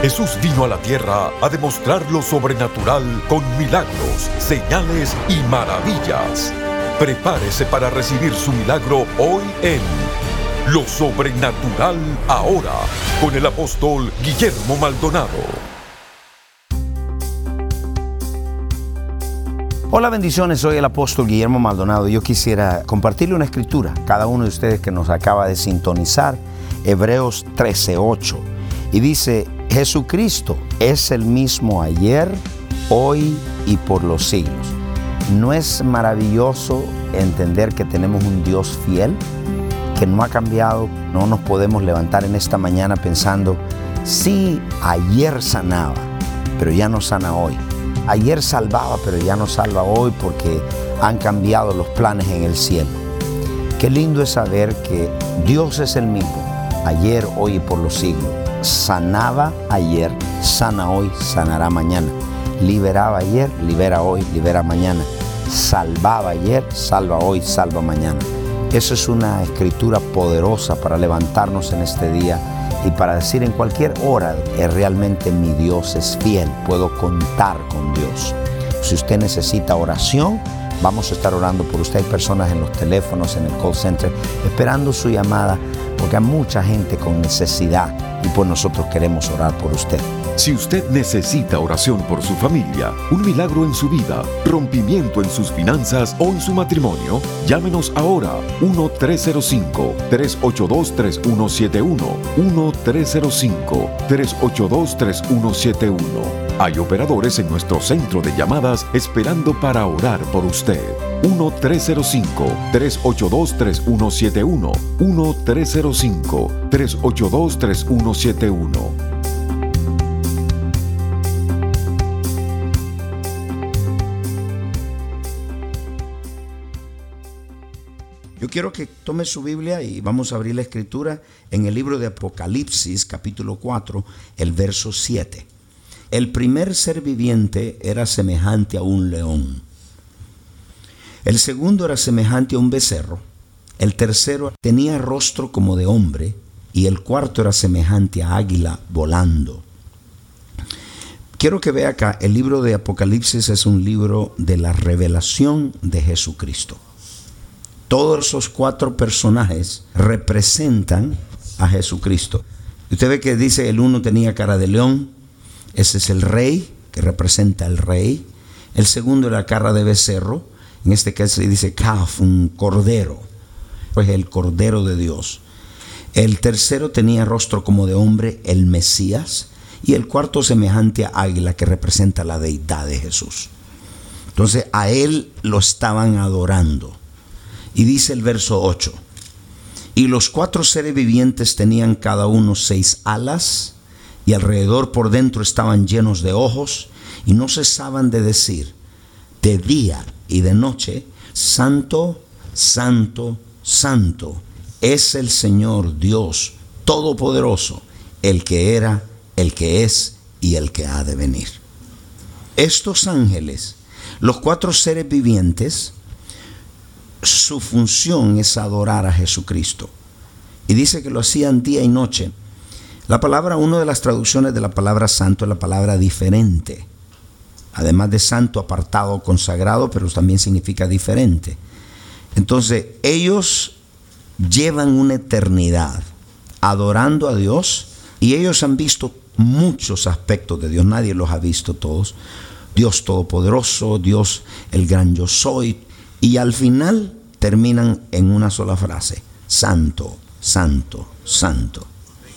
Jesús vino a la tierra a demostrar lo sobrenatural con milagros, señales y maravillas. Prepárese para recibir su milagro hoy en Lo Sobrenatural Ahora con el apóstol Guillermo Maldonado. Hola bendiciones, soy el apóstol Guillermo Maldonado. Yo quisiera compartirle una escritura, cada uno de ustedes que nos acaba de sintonizar, Hebreos 13:8. Y dice, Jesucristo es el mismo ayer, hoy y por los siglos. ¿No es maravilloso entender que tenemos un Dios fiel, que no ha cambiado? No nos podemos levantar en esta mañana pensando, sí, ayer sanaba, pero ya no sana hoy Ayer salvaba, pero ya no salva hoy porque han cambiado los planes en el cielo. Qué lindo es saber que Dios es el mismo, ayer, hoy y por los siglos. Sanaba ayer, sana hoy, sanará mañana. Liberaba ayer, libera hoy, libera mañana. Salvaba ayer, salva hoy, salva mañana. Eso es una escritura poderosa para levantarnos en este día y para decir en cualquier hora que realmente mi Dios es fiel, puedo contar con Dios. Si usted necesita oración, vamos a estar orando por usted. Hay personas en los teléfonos, en el call center, esperando su llamada, porque hay mucha gente con necesidad y pues nosotros queremos orar por usted. Si usted necesita oración por su familia, un milagro en su vida, rompimiento en sus finanzas o en su matrimonio, llámenos ahora 1-305-382-3171. 1-305-382-3171. Hay operadores en nuestro centro de llamadas esperando para orar por usted. 1-305-382-3171. 1-305-382-3171. Yo quiero que tome su Biblia y vamos a abrir la escritura en el libro de Apocalipsis capítulo 4, el verso 7. El primer ser viviente era semejante a un león. El segundo era semejante a un becerro. El tercero tenía rostro como de hombre. Y el cuarto era semejante a águila volando. Quiero que vea acá, el libro de Apocalipsis es un libro de la revelación de Jesucristo. Todos esos cuatro personajes representan a Jesucristo. Usted ve que dice el uno tenía cara de león, ese es el rey, que representa al rey. El segundo era cara de becerro, en este caso dice caf, un cordero, pues el cordero de Dios. El tercero tenía rostro como de hombre, el Mesías. Y el cuarto semejante a águila, que representa la deidad de Jesús. Entonces a él lo estaban adorando. Y dice el verso 8, y los cuatro seres vivientes tenían cada uno seis alas, y alrededor por dentro estaban llenos de ojos, y no cesaban de decir, de día y de noche, Santo, Santo, Santo, es el Señor Dios Todopoderoso, el que era, el que es y el que ha de venir. Estos ángeles, los cuatro seres vivientes, su función es adorar a Jesucristo. Y dice que lo hacían día y noche. La palabra, una de las traducciones de la palabra santo es la palabra diferente. Además de santo, apartado, consagrado, pero también significa diferente. Entonces, ellos llevan una eternidad adorando a Dios y ellos han visto muchos aspectos de Dios. Nadie los ha visto todos. Dios Todopoderoso, Dios el gran yo soy, y al final terminan en una sola frase, santo, santo, santo.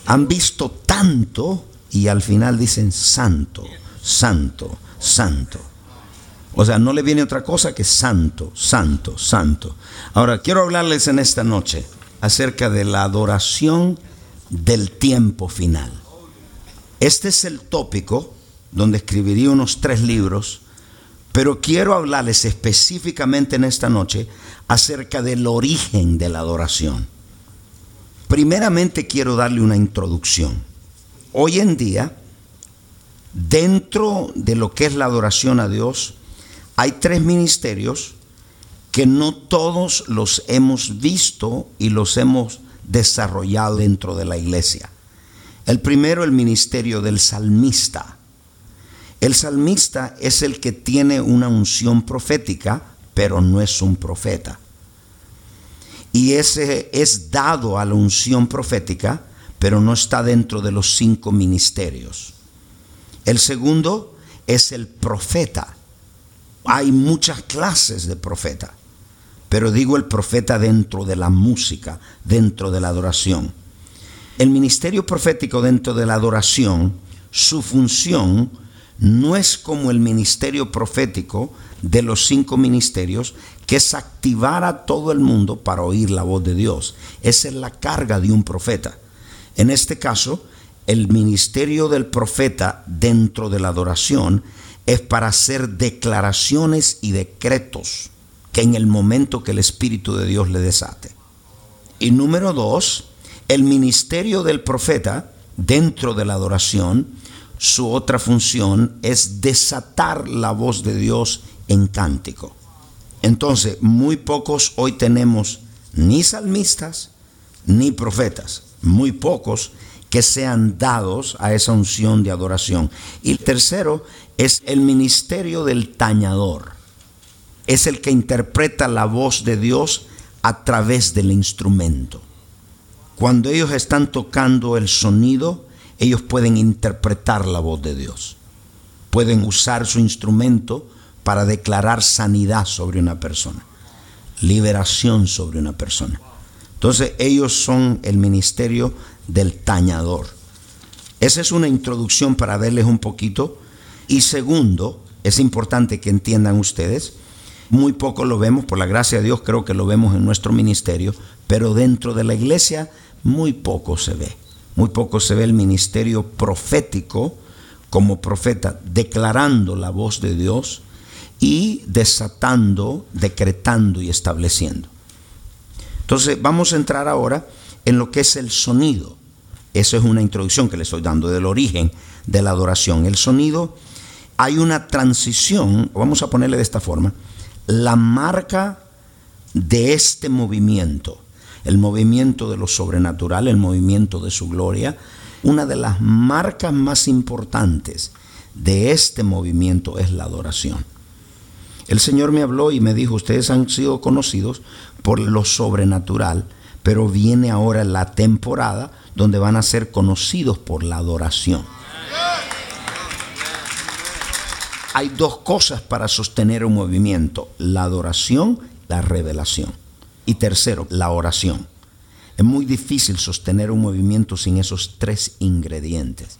Han visto tanto y al final dicen santo, santo, santo. O sea, no le viene otra cosa que santo, santo, santo. Ahora, quiero hablarles en esta noche acerca de la adoración del tiempo final. Este es el tópico donde escribiría unos tres libros pero quiero hablarles específicamente en esta noche acerca del origen de la adoración. Primeramente quiero darle una introducción. Hoy en día, dentro de lo que es la adoración a Dios, hay tres ministerios que no todos los hemos visto y los hemos desarrollado dentro de la iglesia. El primero, el ministerio del salmista. El salmista es el que tiene una unción profética, pero no es un profeta. Y ese es dado a la unción profética, pero no está dentro de los cinco ministerios. El segundo es el profeta. Hay muchas clases de profeta, pero digo el profeta dentro de la música, dentro de la adoración. El ministerio profético dentro de la adoración, su función no es como el ministerio profético de los cinco ministerios, que es activar a todo el mundo para oír la voz de Dios. Esa es la carga de un profeta. En este caso, el ministerio del profeta dentro de la adoración es para hacer declaraciones y decretos que en el momento que el Espíritu de Dios le desate. Y número dos, el ministerio del profeta dentro de la adoración, su otra función es desatar la voz de Dios en cántico. Entonces, muy pocos hoy tenemos ni salmistas ni profetas, muy pocos que sean dados a esa unción de adoración. Y el tercero es el ministerio del tañador. Es el que interpreta la voz de Dios a través del instrumento. Cuando ellos están tocando el sonido, ellos pueden interpretar la voz de Dios. Pueden usar su instrumento para declarar sanidad sobre una persona, liberación sobre una persona. Entonces ellos son el ministerio del tañador. Esa es una introducción para verles un poquito. Y segundo, es importante que entiendan ustedes, muy poco lo vemos, por la gracia de Dios creo que lo vemos en nuestro ministerio, pero dentro de la iglesia muy poco se ve. Muy poco se ve el ministerio profético como profeta, declarando la voz de Dios y desatando, decretando y estableciendo. Entonces vamos a entrar ahora en lo que es el sonido. Eso es una introducción que le estoy dando del origen de la adoración. El sonido, hay una transición, vamos a ponerle de esta forma, la marca de este movimiento, el movimiento de lo sobrenatural, el movimiento de su gloria, una de las marcas más importantes de este movimiento es la adoración. El Señor me habló y me dijo, ustedes han sido conocidos por lo sobrenatural, pero viene ahora la temporada donde van a ser conocidos por la adoración. Hay dos cosas para sostener un movimiento, la adoración, la revelación. Y tercero, la oración. Es muy difícil sostener un movimiento sin esos tres ingredientes.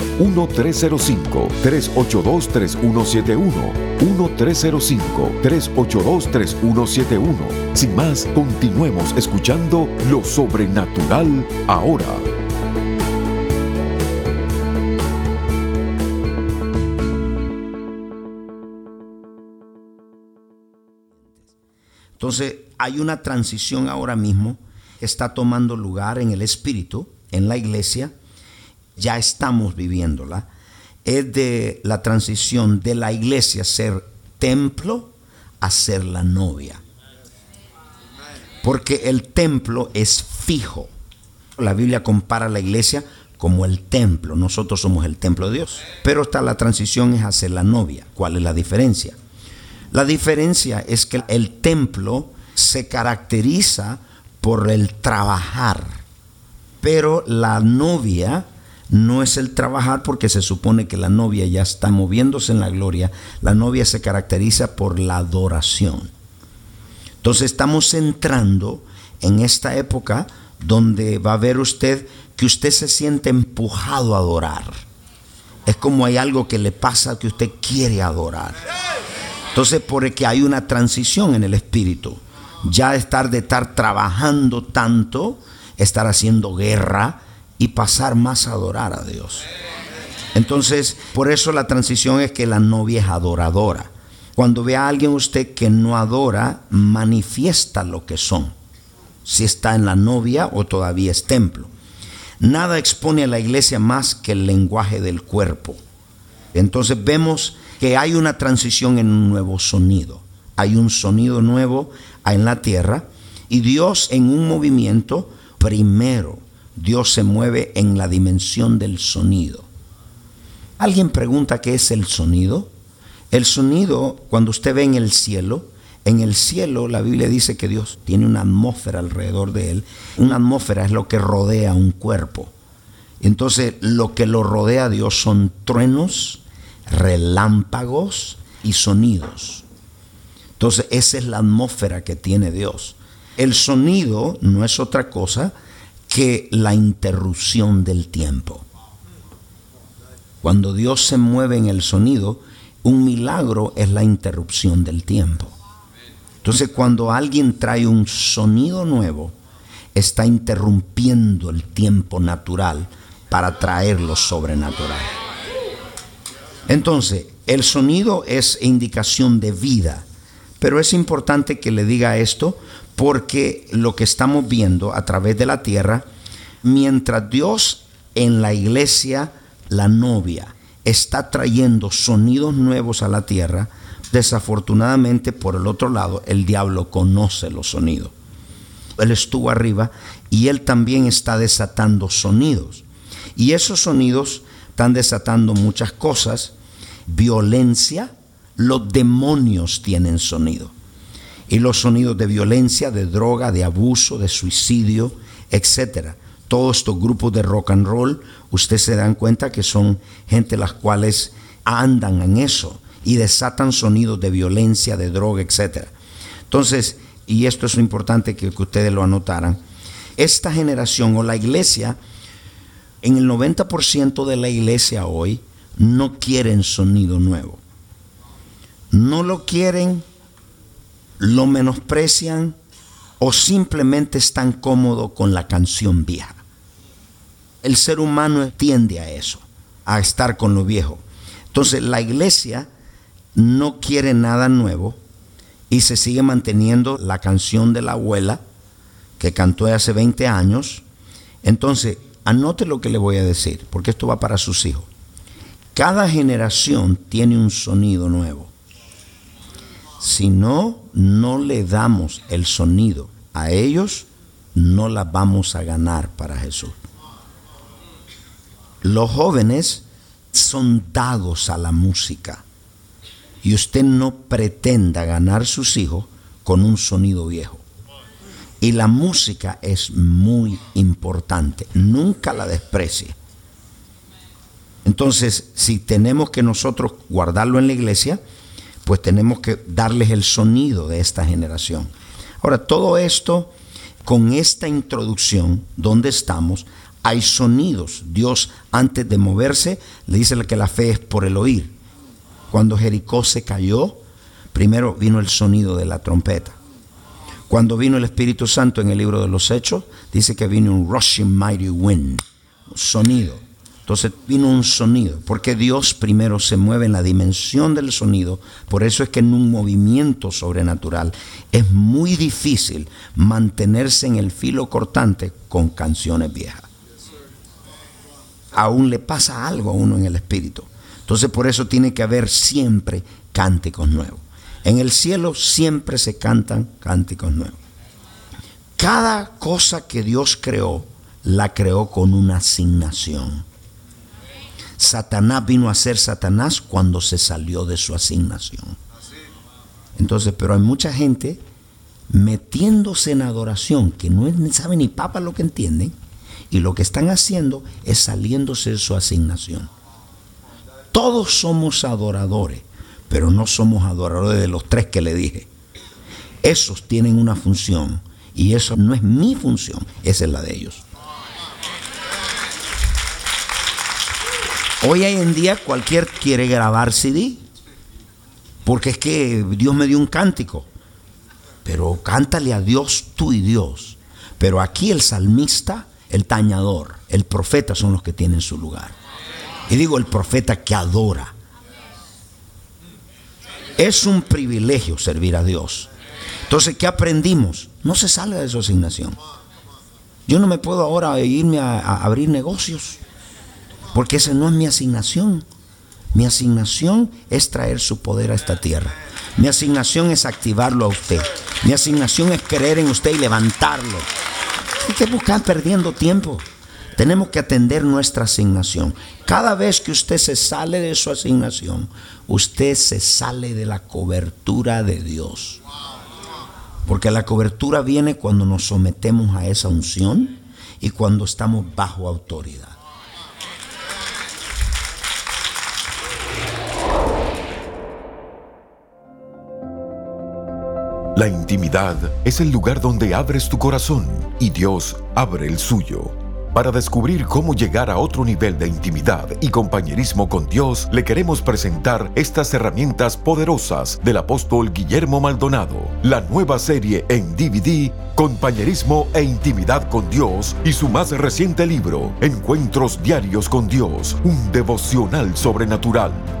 1-305-382-3171. 1-305-382-3171. Sin más, continuemos escuchando lo sobrenatural ahora. Entonces hay una transición ahora mismo está tomando lugar en el espíritu, en la iglesia, ya estamos viviéndola, es de la transición de la iglesia ser templo a ser la novia. Porque el templo es fijo. La Biblia compara la iglesia como el templo. Nosotros somos el templo de Dios. Pero está la transición es hacer la novia. ¿Cuál es la diferencia? La diferencia es que el templo se caracteriza por el trabajar. Pero la novia no es el trabajar porque se supone que la novia ya está moviéndose en la gloria. La novia se caracteriza por la adoración. Entonces estamos entrando en esta época donde va a ver usted que usted se siente empujado a adorar. Es como hay algo que le pasa que usted quiere adorar. Entonces, porque hay una transición en el espíritu ya estar de estar trabajando tanto, estar haciendo guerra y pasar más a adorar a Dios. Entonces, por eso la transición es que la novia es adoradora. Cuando ve a alguien usted que no adora, manifiesta lo que son. Si está en la novia o todavía es templo. Nada expone a la iglesia más que el lenguaje del cuerpo. Entonces vemos que hay una transición en un nuevo sonido. Hay un sonido nuevo en la tierra y Dios en un movimiento, primero, Dios se mueve en la dimensión del sonido. ¿Alguien pregunta qué es el sonido? El sonido, cuando usted ve en el cielo, en el cielo la Biblia dice que Dios tiene una atmósfera alrededor de él. Una atmósfera es lo que rodea un cuerpo. Entonces lo que lo rodea a Dios son truenos, relámpagos y sonidos. Entonces esa es la atmósfera que tiene Dios. El sonido no es otra cosa que la interrupción del tiempo. Cuando Dios se mueve en el sonido, un milagro es la interrupción del tiempo. Entonces cuando alguien trae un sonido nuevo, está interrumpiendo el tiempo natural para traer lo sobrenatural. Entonces, el sonido es indicación de vida, pero es importante que le diga esto porque lo que estamos viendo a través de la tierra, mientras Dios en la iglesia la novia está trayendo sonidos nuevos a la tierra, desafortunadamente por el otro lado el diablo conoce los sonidos. Él estuvo arriba y él también está desatando sonidos. Y esos sonidos están desatando muchas cosas. Violencia, los demonios tienen sonido. Y los sonidos de violencia, de droga, de abuso, de suicidio, etcétera todos estos grupos de rock and roll, ustedes se dan cuenta que son gente las cuales andan en eso y desatan sonidos de violencia, de droga, etc. Entonces, y esto es importante que, que ustedes lo anotaran, esta generación o la iglesia, en el 90% de la iglesia hoy, no quieren sonido nuevo. No lo quieren, lo menosprecian o simplemente están cómodos con la canción vieja. El ser humano tiende a eso, a estar con lo viejo. Entonces la iglesia no quiere nada nuevo y se sigue manteniendo la canción de la abuela que cantó hace 20 años. Entonces, anote lo que le voy a decir, porque esto va para sus hijos. Cada generación tiene un sonido nuevo. Si no, no le damos el sonido a ellos, no la vamos a ganar para Jesús. Los jóvenes son dados a la música y usted no pretenda ganar sus hijos con un sonido viejo. Y la música es muy importante, nunca la desprecie. Entonces, si tenemos que nosotros guardarlo en la iglesia, pues tenemos que darles el sonido de esta generación. Ahora, todo esto, con esta introducción, donde estamos, hay sonidos. Dios antes de moverse le dice que la fe es por el oír. Cuando Jericó se cayó, primero vino el sonido de la trompeta. Cuando vino el Espíritu Santo en el libro de los Hechos, dice que vino un rushing mighty wind, sonido. Entonces vino un sonido, porque Dios primero se mueve en la dimensión del sonido, por eso es que en un movimiento sobrenatural es muy difícil mantenerse en el filo cortante con canciones viejas aún le pasa algo a uno en el espíritu. Entonces por eso tiene que haber siempre cánticos nuevos. En el cielo siempre se cantan cánticos nuevos. Cada cosa que Dios creó, la creó con una asignación. Satanás vino a ser Satanás cuando se salió de su asignación. Entonces, pero hay mucha gente metiéndose en adoración que no sabe ni papa lo que entienden y lo que están haciendo es saliéndose de su asignación. Todos somos adoradores, pero no somos adoradores de los tres que le dije. Esos tienen una función y eso no es mi función, esa es la de ellos. Hoy en día cualquier quiere grabar CD, porque es que Dios me dio un cántico. pero cántale a Dios tú y Dios. Pero aquí el salmista, el tañador, el profeta son los que tienen su lugar. Y digo el profeta que adora. Es un privilegio servir a Dios. Entonces, ¿qué aprendimos? No se sale de su asignación. Yo no me puedo ahora irme a abrir negocios, porque esa no es mi asignación. Mi asignación es traer su poder a esta tierra. Mi asignación es activarlo a usted. Mi asignación es creer en usted y levantarlo. Hay que buscar perdiendo tiempo. Tenemos que atender nuestra asignación. Cada vez que usted se sale de su asignación, usted se sale de la cobertura de Dios. Porque la cobertura viene cuando nos sometemos a esa unción y cuando estamos bajo autoridad. La intimidad es el lugar donde abres tu corazón y Dios abre el suyo. Para descubrir cómo llegar a otro nivel de intimidad y compañerismo con Dios, le queremos presentar estas herramientas poderosas del apóstol Guillermo Maldonado, la nueva serie en DVD Compañerismo e Intimidad con Dios y su más reciente libro, Encuentros Diarios con Dios, un devocional sobrenatural.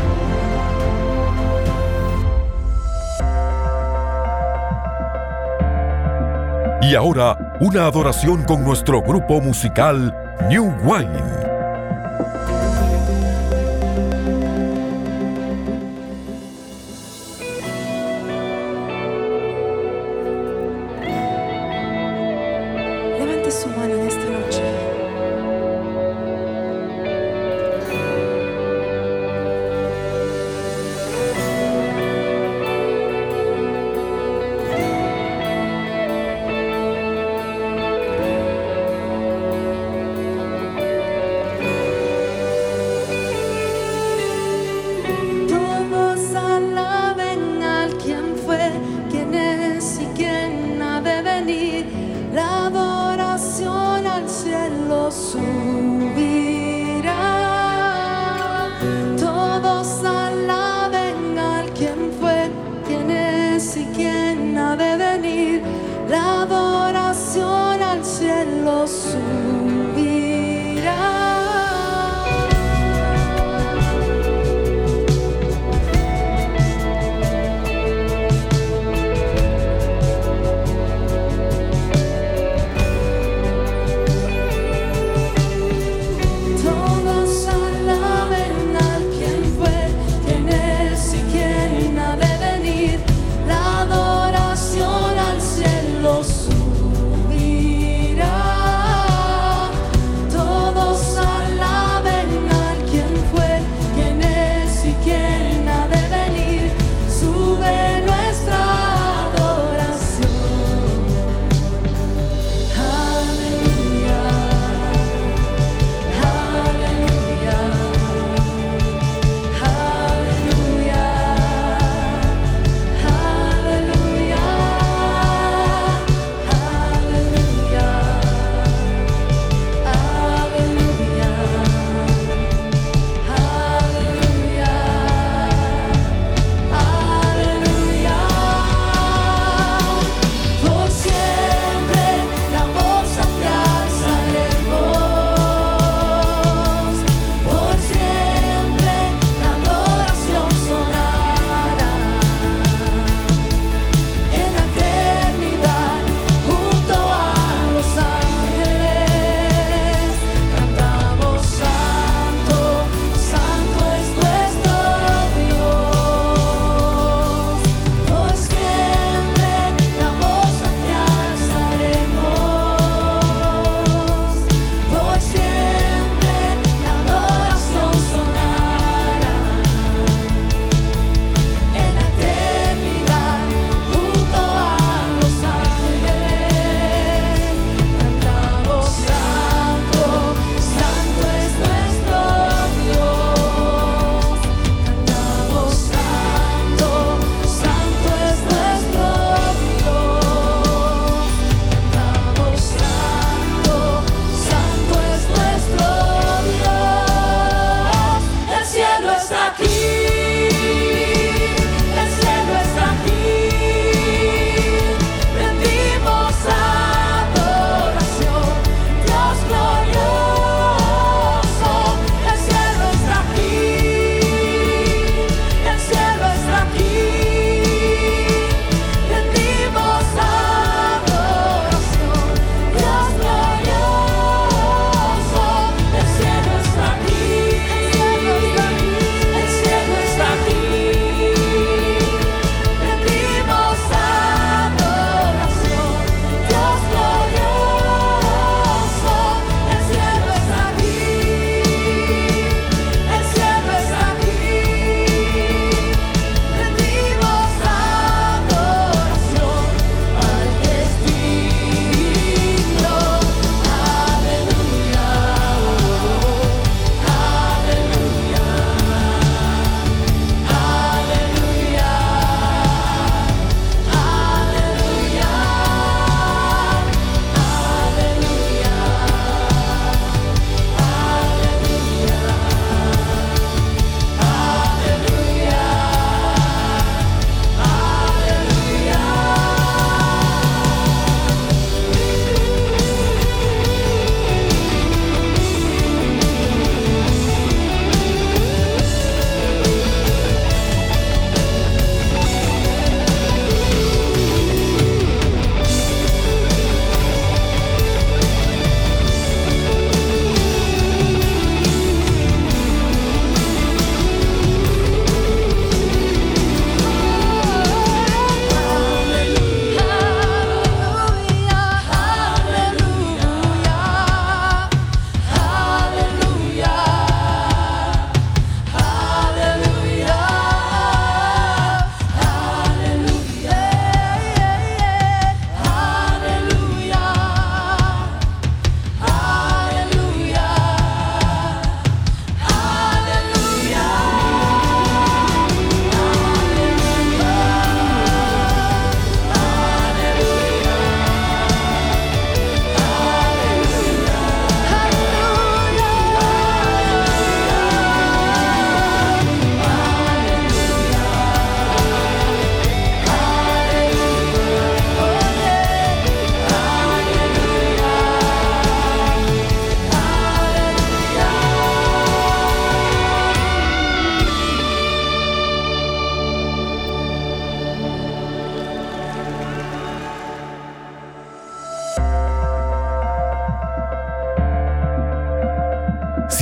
Y ahora, una adoración con nuestro grupo musical New Wine.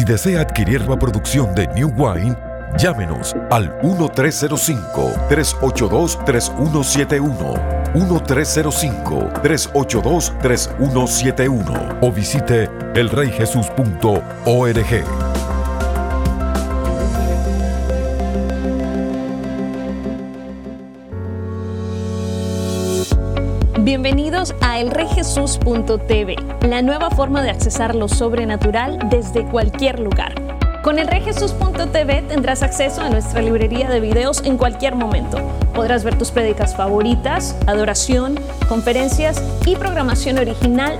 Desea adquirir la producción de New Wine, llámenos al 1305-382-3171. 1305-382-3171 o visite elreyjesus.org. Bienvenidos a elreyjesus.tv, la nueva forma de accesar lo sobrenatural desde cualquier lugar. Con elreyjesus.tv tendrás acceso a nuestra librería de videos en cualquier momento. Podrás ver tus prédicas favoritas, adoración, conferencias y programación original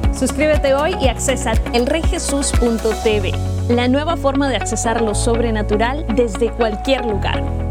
Suscríbete hoy y accesa elreyjesus.tv, la nueva forma de accesar lo sobrenatural desde cualquier lugar.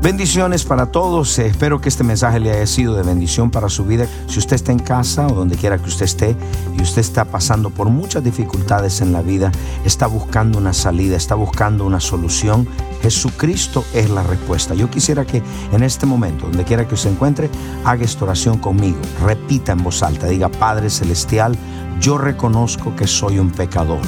Bendiciones para todos. Espero que este mensaje le haya sido de bendición para su vida. Si usted está en casa o donde quiera que usted esté y usted está pasando por muchas dificultades en la vida, está buscando una salida, está buscando una solución, Jesucristo es la respuesta. Yo quisiera que en este momento, donde quiera que se encuentre, haga esta oración conmigo. Repita en voz alta, diga, Padre Celestial, yo reconozco que soy un pecador.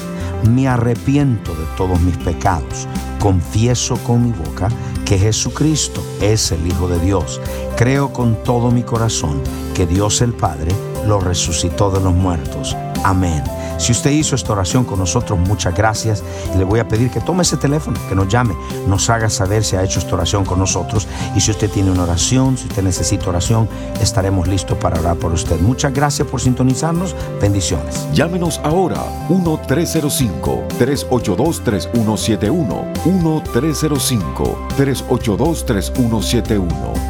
Me arrepiento de todos mis pecados. Confieso con mi boca que Jesucristo es el Hijo de Dios. Creo con todo mi corazón que Dios el Padre lo resucitó de los muertos. Amén. Si usted hizo esta oración con nosotros, muchas gracias. Y le voy a pedir que tome ese teléfono, que nos llame, nos haga saber si ha hecho esta oración con nosotros. Y si usted tiene una oración, si usted necesita oración, estaremos listos para orar por usted. Muchas gracias por sintonizarnos. Bendiciones. Llámenos ahora 1-305-382-3171. 1-305-382-3171.